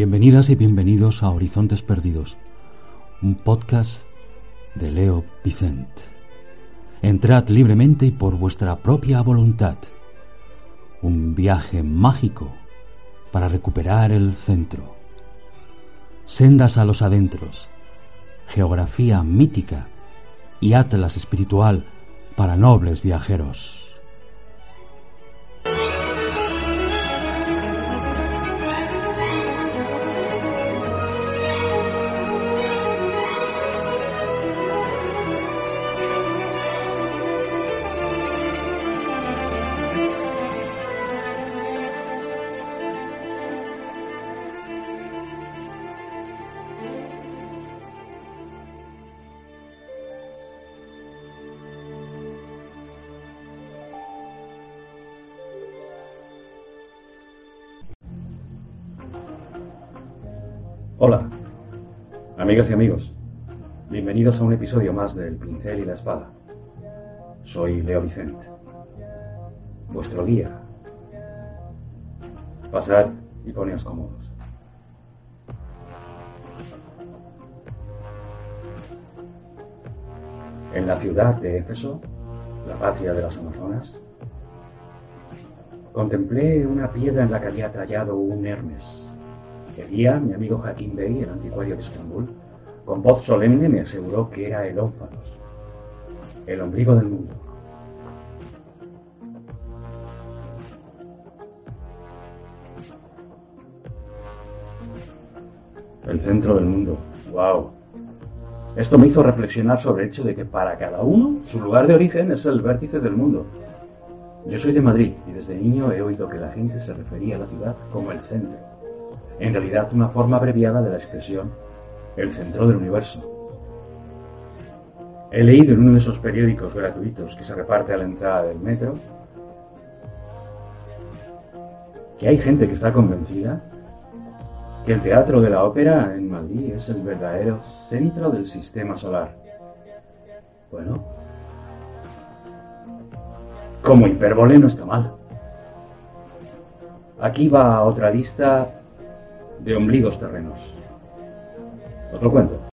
bienvenidas y bienvenidos a Horizontes Perdidos, un podcast de Leo Vicent. Entrad libremente y por vuestra propia voluntad. Un viaje mágico para recuperar el centro. Sendas a los adentros. Geografía mítica y atlas espiritual para nobles viajeros. Episodio más del Pincel y la Espada. Soy Leo Vicente, vuestro guía. Pasad y poneos cómodos. En la ciudad de Éfeso, la patria de las Amazonas, contemplé una piedra en la que había tallado un Hermes que guía, mi amigo Hakim Bey, el anticuario de Estambul, con voz solemne me aseguró que era el ónfalos, el ombligo del mundo. El centro del mundo. ¡Wow! Esto me hizo reflexionar sobre el hecho de que para cada uno su lugar de origen es el vértice del mundo. Yo soy de Madrid y desde niño he oído que la gente se refería a la ciudad como el centro en realidad una forma abreviada de la expresión el centro del universo. He leído en uno de esos periódicos gratuitos que se reparte a la entrada del metro que hay gente que está convencida que el Teatro de la Ópera en Madrid es el verdadero centro del sistema solar. Bueno, como hipérbole no está mal. Aquí va otra lista de ombligos terrenos. Os lo cuento.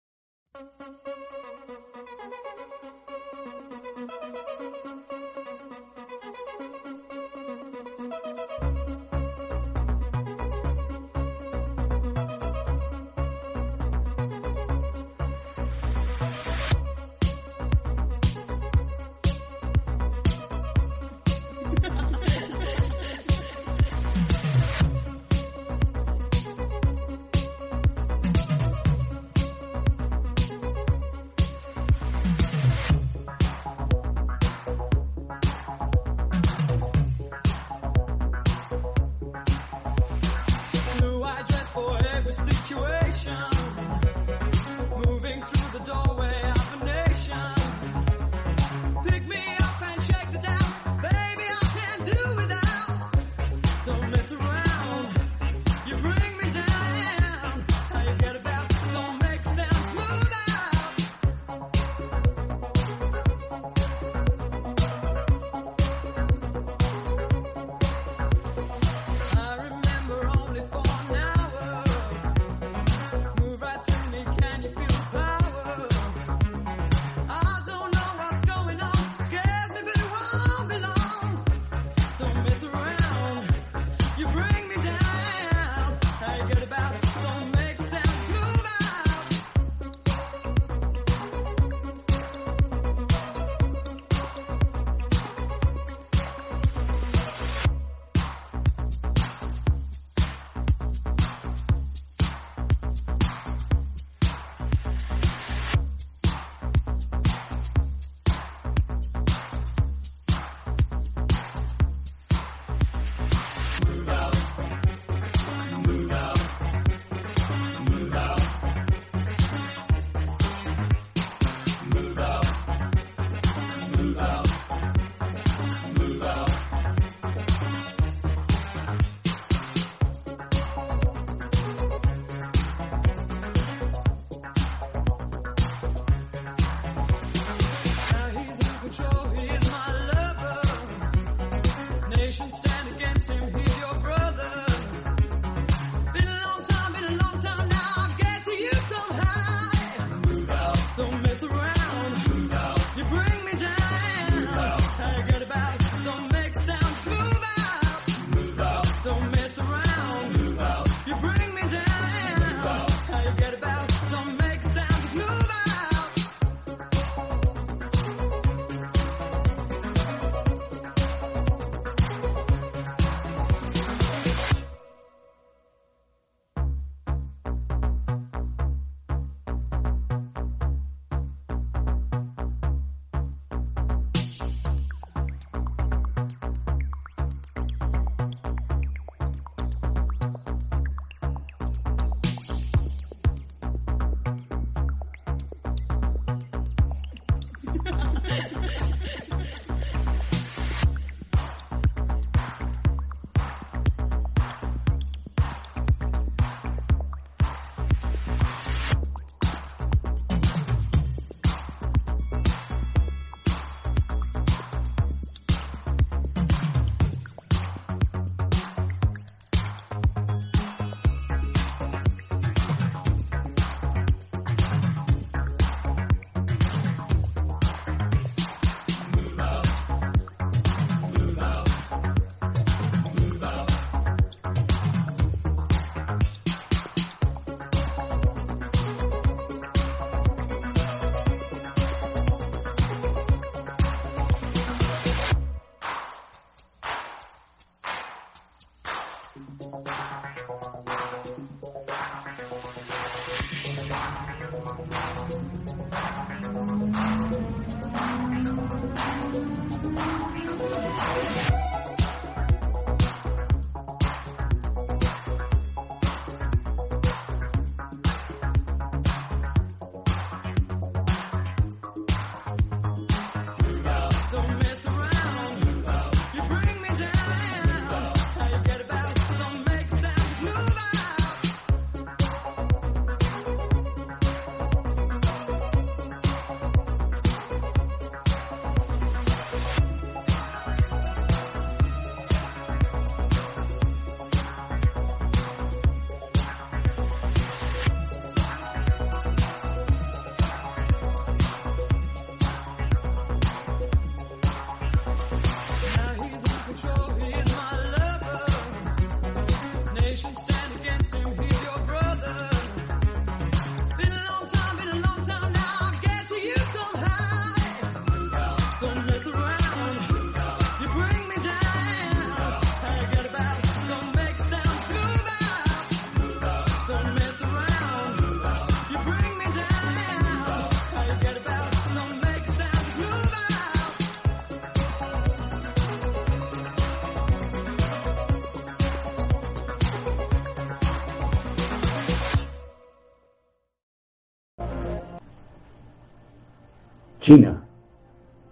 China.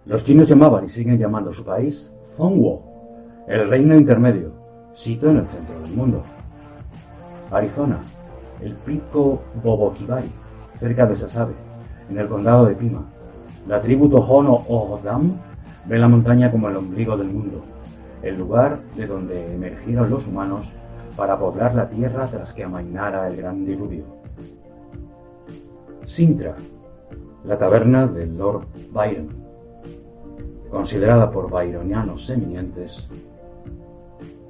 Los chinos llamaban y siguen llamando a su país Zhongguo, el reino intermedio, sito en el centro del mundo. Arizona, el pico Bobokibai, cerca de Sasabe, en el condado de Pima. La tribu Tohono O'odham ve la montaña como el ombligo del mundo, el lugar de donde emergieron los humanos para poblar la tierra tras que amainara el gran diluvio. Sintra, la taberna de Lord Byron, considerada por byronianos eminentes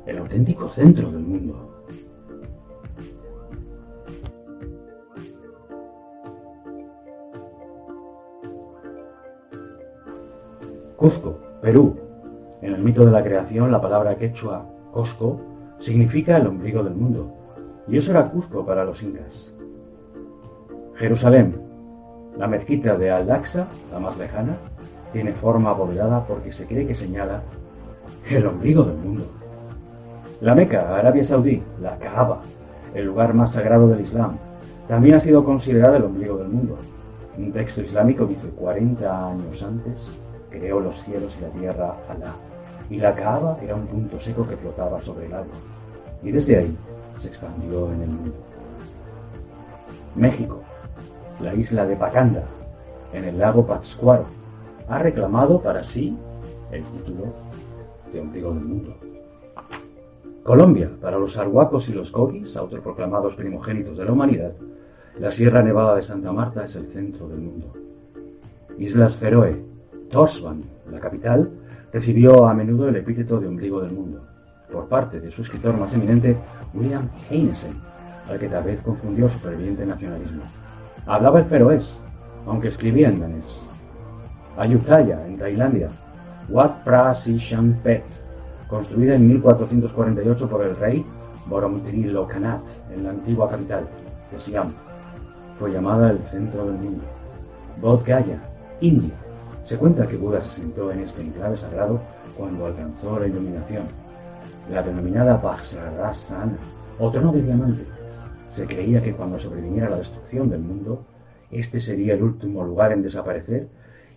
el auténtico centro del mundo. Cuzco, Perú. En el mito de la creación, la palabra quechua Cosco significa el ombligo del mundo, y eso era Cuzco para los incas. Jerusalén, la mezquita de Al-Aqsa, la más lejana, tiene forma abovedada porque se cree que señala el ombligo del mundo. La Meca, Arabia Saudí, la Kaaba, el lugar más sagrado del Islam, también ha sido considerada el ombligo del mundo. Un texto islámico dice 40 años antes creó los cielos y la tierra Alá, y la Kaaba era un punto seco que flotaba sobre el agua, y desde ahí se expandió en el mundo. México, la isla de Pacanda, en el lago Pátzcuaro, ha reclamado para sí el título de ombligo del mundo. Colombia, para los arhuacos y los coquis, autoproclamados primogénitos de la humanidad, la Sierra Nevada de Santa Marta es el centro del mundo. Islas Feroe, Torshavn, la capital, recibió a menudo el epíteto de ombligo del mundo, por parte de su escritor más eminente, William Heinesen, al que tal vez confundió su ferviente nacionalismo. Hablaba el feroés, aunque escribía en danés. Ayutthaya, en Tailandia, Wat Pra Si Phet, construida en 1448 por el rey Boromtrilokanath en la antigua capital, de Siam. Fue llamada el centro del mundo. Bodh Gaya, India. Se cuenta que Buda se sentó en este enclave sagrado cuando alcanzó la iluminación. La denominada Vajrasana, o trono de diamante. Se creía que cuando sobreviniera la destrucción del mundo, este sería el último lugar en desaparecer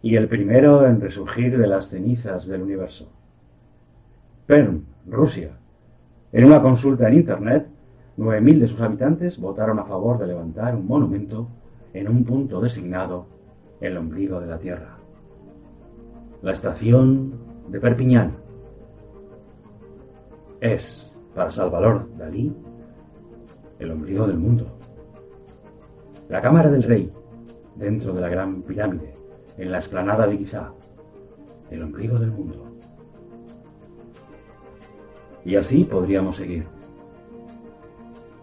y el primero en resurgir de las cenizas del universo. Perm, Rusia. En una consulta en Internet, 9.000 de sus habitantes votaron a favor de levantar un monumento en un punto designado, el ombligo de la Tierra. La estación de Perpiñán es, para Salvador Dalí, el ombligo del mundo. La Cámara del Rey, dentro de la Gran Pirámide, en la explanada de Giza, el ombligo del mundo. Y así podríamos seguir.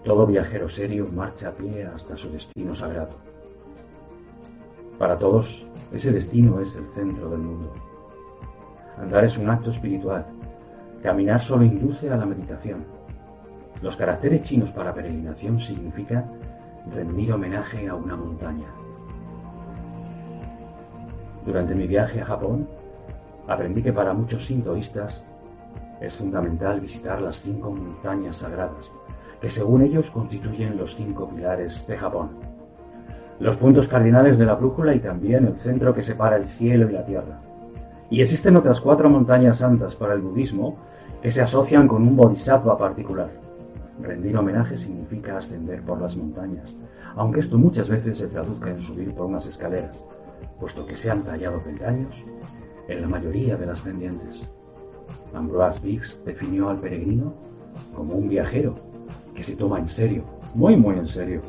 Todo viajero serio marcha a pie hasta su destino sagrado. Para todos, ese destino es el centro del mundo. Andar es un acto espiritual. Caminar solo induce a la meditación. Los caracteres chinos para peregrinación significan rendir homenaje a una montaña. Durante mi viaje a Japón, aprendí que para muchos sintoístas es fundamental visitar las cinco montañas sagradas, que según ellos constituyen los cinco pilares de Japón. Los puntos cardinales de la brújula y también el centro que separa el cielo y la tierra. Y existen otras cuatro montañas santas para el budismo que se asocian con un bodhisattva particular. Rendir homenaje significa ascender por las montañas, aunque esto muchas veces se traduzca en subir por unas escaleras, puesto que se han tallado peldaños en la mayoría de las pendientes. Ambroise Biggs definió al peregrino como un viajero que se toma en serio, muy muy en serio,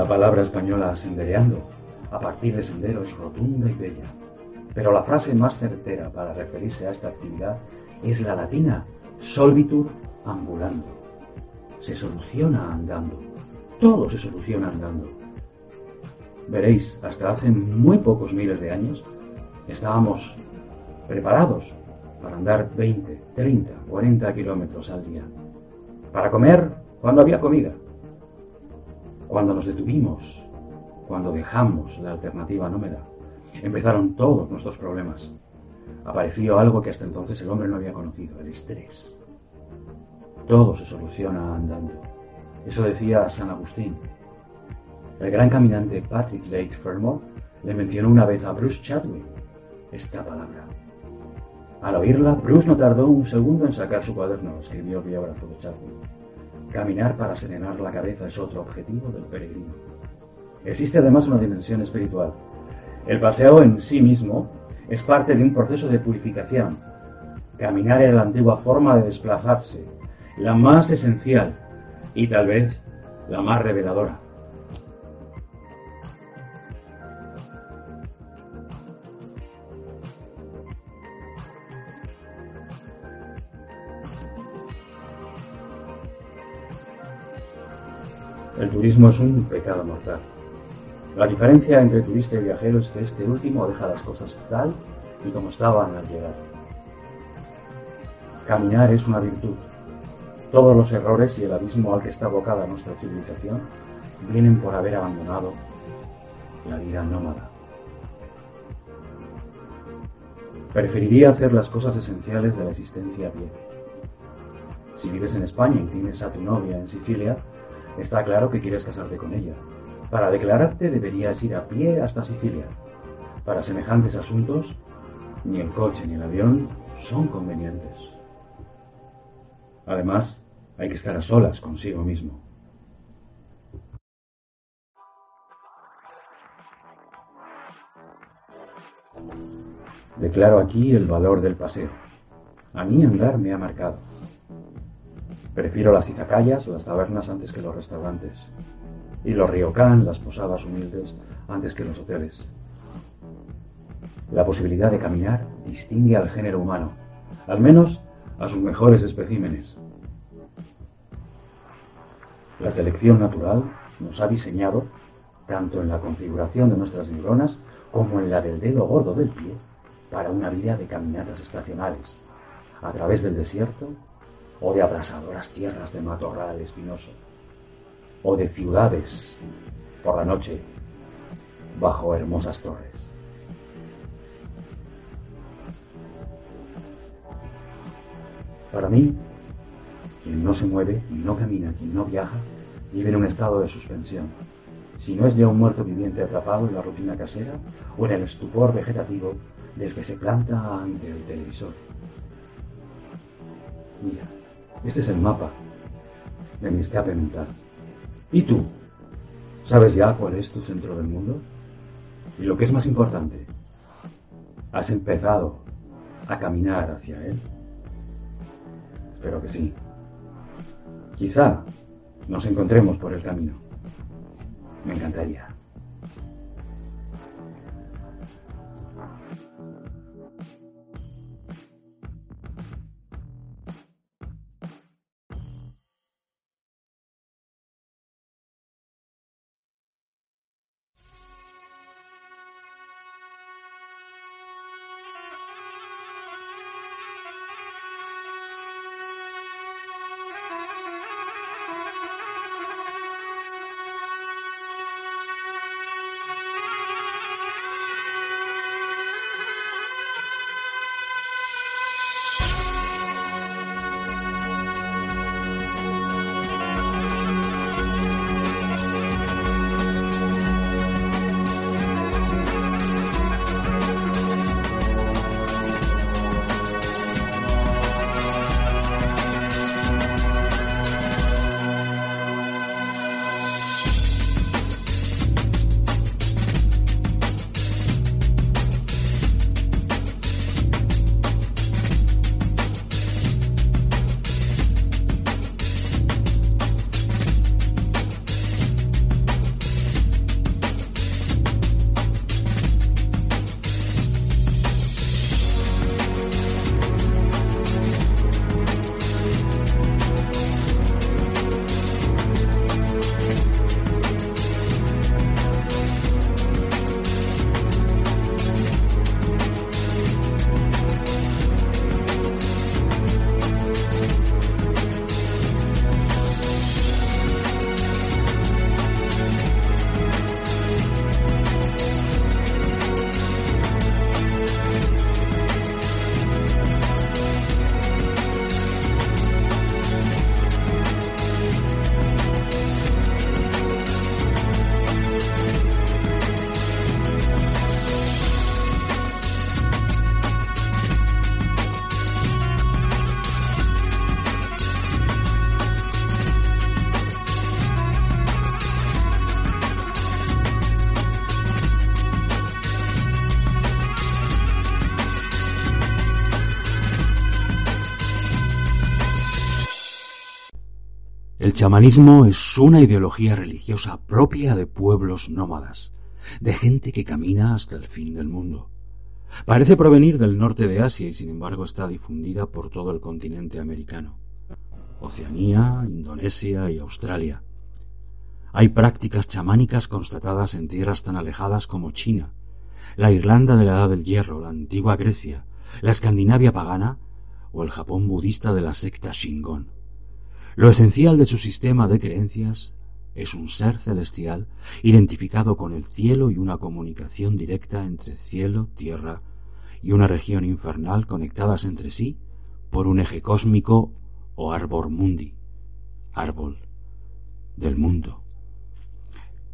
La palabra española sendereando, a partir de sendero, es rotunda y bella. Pero la frase más certera para referirse a esta actividad es la latina solvitur ambulando. Se soluciona andando. Todo se soluciona andando. Veréis, hasta hace muy pocos miles de años estábamos preparados para andar 20, 30, 40 kilómetros al día. Para comer cuando había comida. Cuando nos detuvimos, cuando dejamos la alternativa nómada, empezaron todos nuestros problemas. Apareció algo que hasta entonces el hombre no había conocido, el estrés. Todo se soluciona andando. Eso decía San Agustín. El gran caminante Patrick Lake Fermor le mencionó una vez a Bruce Chadwick esta palabra. Al oírla, Bruce no tardó un segundo en sacar su cuaderno, escribió el biógrafo de Chadwick. Caminar para serenar la cabeza es otro objetivo del peregrino. Existe además una dimensión espiritual. El paseo en sí mismo es parte de un proceso de purificación. Caminar era la antigua forma de desplazarse, la más esencial y tal vez la más reveladora. El turismo es un pecado mortal. La diferencia entre turista y viajero es que este último deja las cosas tal y como estaban al llegar. Caminar es una virtud. Todos los errores y el abismo al que está abocada nuestra civilización vienen por haber abandonado la vida nómada. Preferiría hacer las cosas esenciales de la existencia a pie. Si vives en España y tienes a tu novia en Sicilia, Está claro que quieres casarte con ella. Para declararte deberías ir a pie hasta Sicilia. Para semejantes asuntos, ni el coche ni el avión son convenientes. Además, hay que estar a solas consigo mismo. Declaro aquí el valor del paseo. A mí andar me ha marcado. Prefiero las izakayas, las tabernas antes que los restaurantes. Y los ryokan, las posadas humildes, antes que los hoteles. La posibilidad de caminar distingue al género humano, al menos a sus mejores especímenes. La selección natural nos ha diseñado, tanto en la configuración de nuestras neuronas como en la del dedo gordo del pie, para una vida de caminatas estacionales, a través del desierto o de abrasadoras tierras de matorral espinoso, o de ciudades por la noche bajo hermosas torres. Para mí, quien no se mueve, quien no camina, quien no viaja, vive en un estado de suspensión. Si no es ya un muerto viviente atrapado en la rutina casera o en el estupor vegetativo del que se planta ante el televisor. Mira, este es el mapa de mi escape mental. ¿Y tú? ¿Sabes ya cuál es tu centro del mundo? Y lo que es más importante, ¿has empezado a caminar hacia él? Espero que sí. Quizá nos encontremos por el camino. Me encantaría. Chamanismo es una ideología religiosa propia de pueblos nómadas, de gente que camina hasta el fin del mundo. Parece provenir del norte de Asia y sin embargo está difundida por todo el continente americano, Oceanía, Indonesia y Australia. Hay prácticas chamánicas constatadas en tierras tan alejadas como China, la Irlanda de la Edad del Hierro, la antigua Grecia, la Escandinavia pagana o el Japón budista de la secta Shingon. Lo esencial de su sistema de creencias es un ser celestial identificado con el cielo y una comunicación directa entre cielo, tierra y una región infernal conectadas entre sí por un eje cósmico o arbor mundi, árbol del mundo.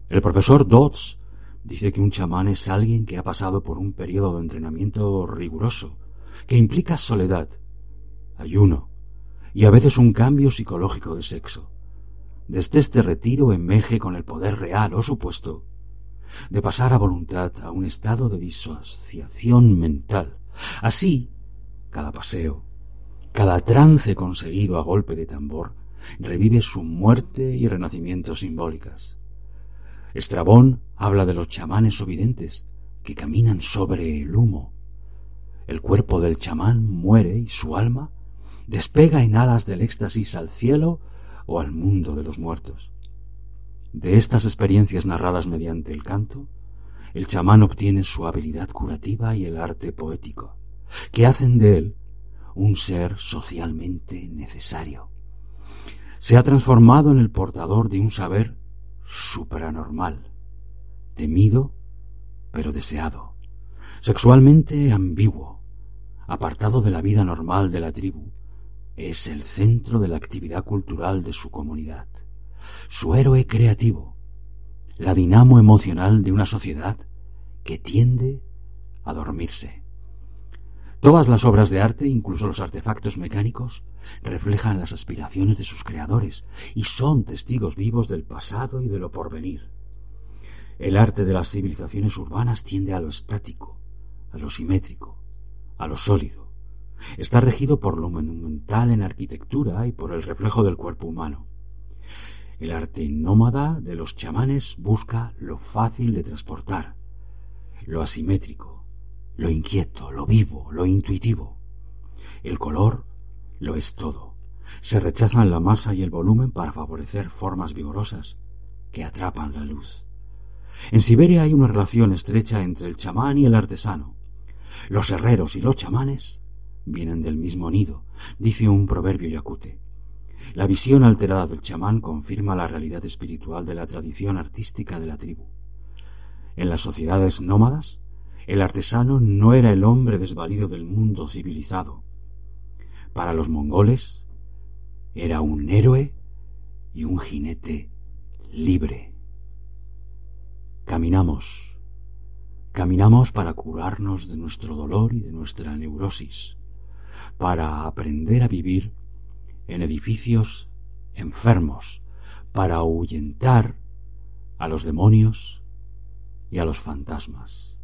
El profesor Dodds dice que un chamán es alguien que ha pasado por un periodo de entrenamiento riguroso, que implica soledad, ayuno, y a veces un cambio psicológico de sexo. Desde este retiro emerge con el poder real o supuesto de pasar a voluntad a un estado de disociación mental. Así, cada paseo, cada trance conseguido a golpe de tambor, revive su muerte y renacimiento simbólicas. Estrabón habla de los chamanes o que caminan sobre el humo. El cuerpo del chamán muere y su alma despega en alas del éxtasis al cielo o al mundo de los muertos. De estas experiencias narradas mediante el canto, el chamán obtiene su habilidad curativa y el arte poético, que hacen de él un ser socialmente necesario. Se ha transformado en el portador de un saber supranormal, temido pero deseado, sexualmente ambiguo, apartado de la vida normal de la tribu, es el centro de la actividad cultural de su comunidad, su héroe creativo, la dinamo emocional de una sociedad que tiende a dormirse. Todas las obras de arte, incluso los artefactos mecánicos, reflejan las aspiraciones de sus creadores y son testigos vivos del pasado y de lo porvenir. El arte de las civilizaciones urbanas tiende a lo estático, a lo simétrico, a lo sólido Está regido por lo monumental en arquitectura y por el reflejo del cuerpo humano. El arte nómada de los chamanes busca lo fácil de transportar, lo asimétrico, lo inquieto, lo vivo, lo intuitivo. El color lo es todo. Se rechazan la masa y el volumen para favorecer formas vigorosas que atrapan la luz. En Siberia hay una relación estrecha entre el chamán y el artesano. Los herreros y los chamanes vienen del mismo nido, dice un proverbio yacute. La visión alterada del chamán confirma la realidad espiritual de la tradición artística de la tribu. En las sociedades nómadas, el artesano no era el hombre desvalido del mundo civilizado. Para los mongoles, era un héroe y un jinete libre. Caminamos, caminamos para curarnos de nuestro dolor y de nuestra neurosis para aprender a vivir en edificios enfermos, para ahuyentar a los demonios y a los fantasmas.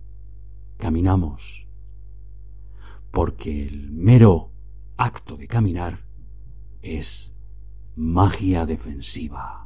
Caminamos porque el mero acto de caminar es magia defensiva.